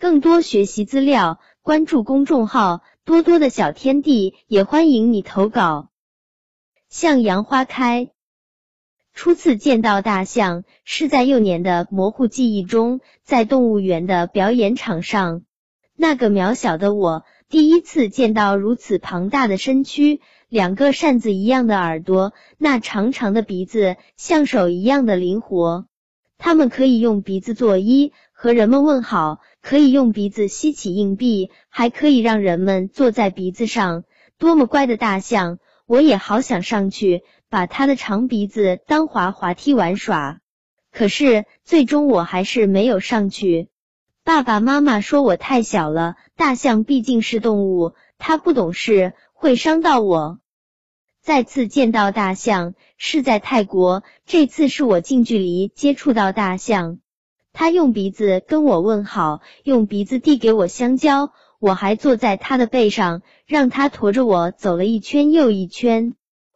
更多学习资料，关注公众号“多多的小天地”，也欢迎你投稿。向阳花开，初次见到大象是在幼年的模糊记忆中，在动物园的表演场上。那个渺小的我，第一次见到如此庞大的身躯，两个扇子一样的耳朵，那长长的鼻子像手一样的灵活。它们可以用鼻子作揖，和人们问好；可以用鼻子吸起硬币，还可以让人们坐在鼻子上。多么乖的大象！我也好想上去，把它的长鼻子当滑滑梯玩耍。可是最终我还是没有上去。爸爸妈妈说我太小了，大象毕竟是动物，它不懂事，会伤到我。再次见到大象是在泰国，这次是我近距离接触到大象。它用鼻子跟我问好，用鼻子递给我香蕉。我还坐在它的背上，让它驮着我走了一圈又一圈。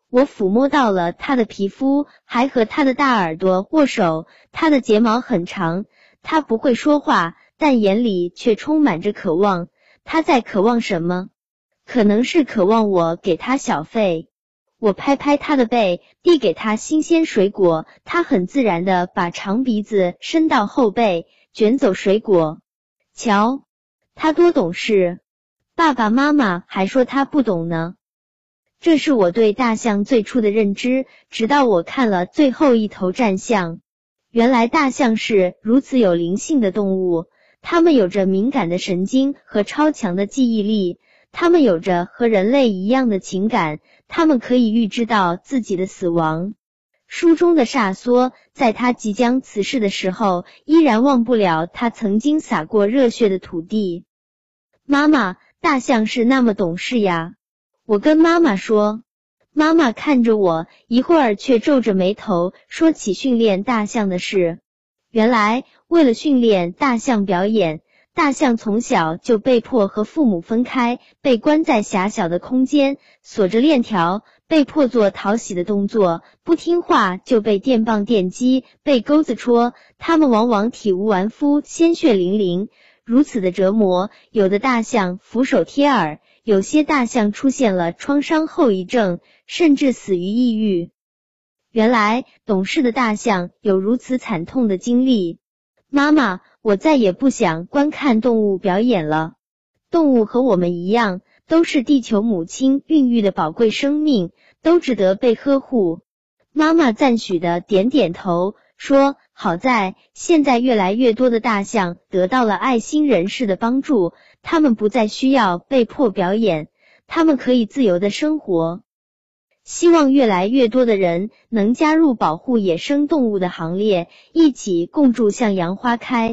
我抚摸到了它的皮肤，还和它的大耳朵握手。它的睫毛很长，它不会说话，但眼里却充满着渴望。它在渴望什么？可能是渴望我给它小费。我拍拍他的背，递给他新鲜水果。他很自然的把长鼻子伸到后背，卷走水果。瞧，他多懂事！爸爸妈妈还说他不懂呢。这是我对大象最初的认知，直到我看了最后一头战象。原来大象是如此有灵性的动物，它们有着敏感的神经和超强的记忆力，他们有着和人类一样的情感。他们可以预知到自己的死亡。书中的萨梭在他即将辞世的时候，依然忘不了他曾经洒过热血的土地。妈妈，大象是那么懂事呀！我跟妈妈说。妈妈看着我，一会儿却皱着眉头说起训练大象的事。原来，为了训练大象表演。大象从小就被迫和父母分开，被关在狭小的空间，锁着链条，被迫做讨喜的动作，不听话就被电棒电击，被钩子戳。他们往往体无完肤，鲜血淋淋。如此的折磨，有的大象俯首贴耳，有些大象出现了创伤后遗症，甚至死于抑郁。原来，懂事的大象有如此惨痛的经历。妈妈。我再也不想观看动物表演了。动物和我们一样，都是地球母亲孕育的宝贵生命，都值得被呵护。妈妈赞许的点点头，说：“好在现在越来越多的大象得到了爱心人士的帮助，他们不再需要被迫表演，他们可以自由的生活。希望越来越多的人能加入保护野生动物的行列，一起共筑向阳花开。”